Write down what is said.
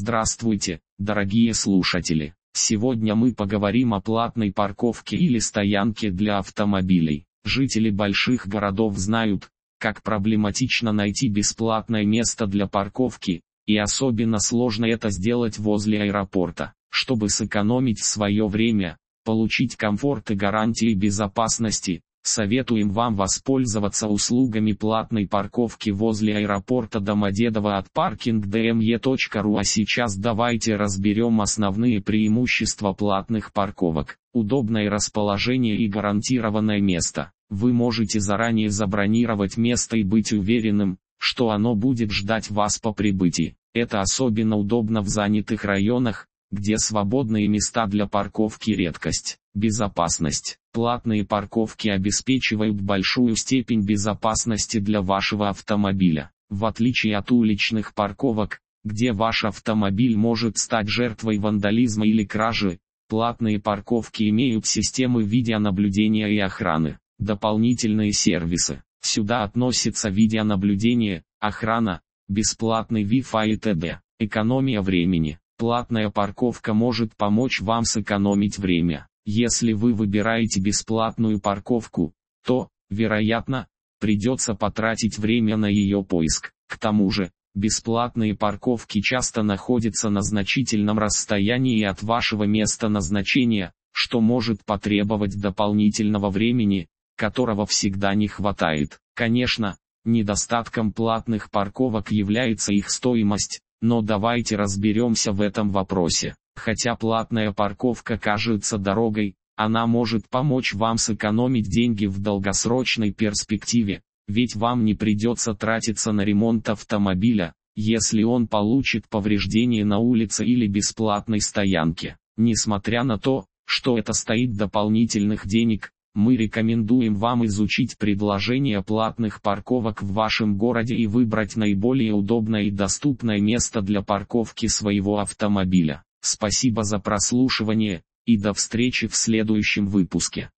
Здравствуйте, дорогие слушатели! Сегодня мы поговорим о платной парковке или стоянке для автомобилей. Жители больших городов знают, как проблематично найти бесплатное место для парковки, и особенно сложно это сделать возле аэропорта. Чтобы сэкономить свое время, получить комфорт и гарантии безопасности, Советуем вам воспользоваться услугами платной парковки возле аэропорта Домодедово от parkingdme.ru А сейчас давайте разберем основные преимущества платных парковок. Удобное расположение и гарантированное место. Вы можете заранее забронировать место и быть уверенным, что оно будет ждать вас по прибытии. Это особенно удобно в занятых районах, где свободные места для парковки редкость. Безопасность. Платные парковки обеспечивают большую степень безопасности для вашего автомобиля. В отличие от уличных парковок, где ваш автомобиль может стать жертвой вандализма или кражи, платные парковки имеют системы видеонаблюдения и охраны. Дополнительные сервисы. Сюда относятся видеонаблюдение, охрана, бесплатный Wi-Fi и т.д. Экономия времени. Платная парковка может помочь вам сэкономить время. Если вы выбираете бесплатную парковку, то, вероятно, придется потратить время на ее поиск. К тому же, бесплатные парковки часто находятся на значительном расстоянии от вашего места назначения, что может потребовать дополнительного времени, которого всегда не хватает. Конечно, недостатком платных парковок является их стоимость, но давайте разберемся в этом вопросе. Хотя платная парковка кажется дорогой, она может помочь вам сэкономить деньги в долгосрочной перспективе, ведь вам не придется тратиться на ремонт автомобиля, если он получит повреждение на улице или бесплатной стоянке. Несмотря на то, что это стоит дополнительных денег, мы рекомендуем вам изучить предложения платных парковок в вашем городе и выбрать наиболее удобное и доступное место для парковки своего автомобиля. Спасибо за прослушивание, и до встречи в следующем выпуске.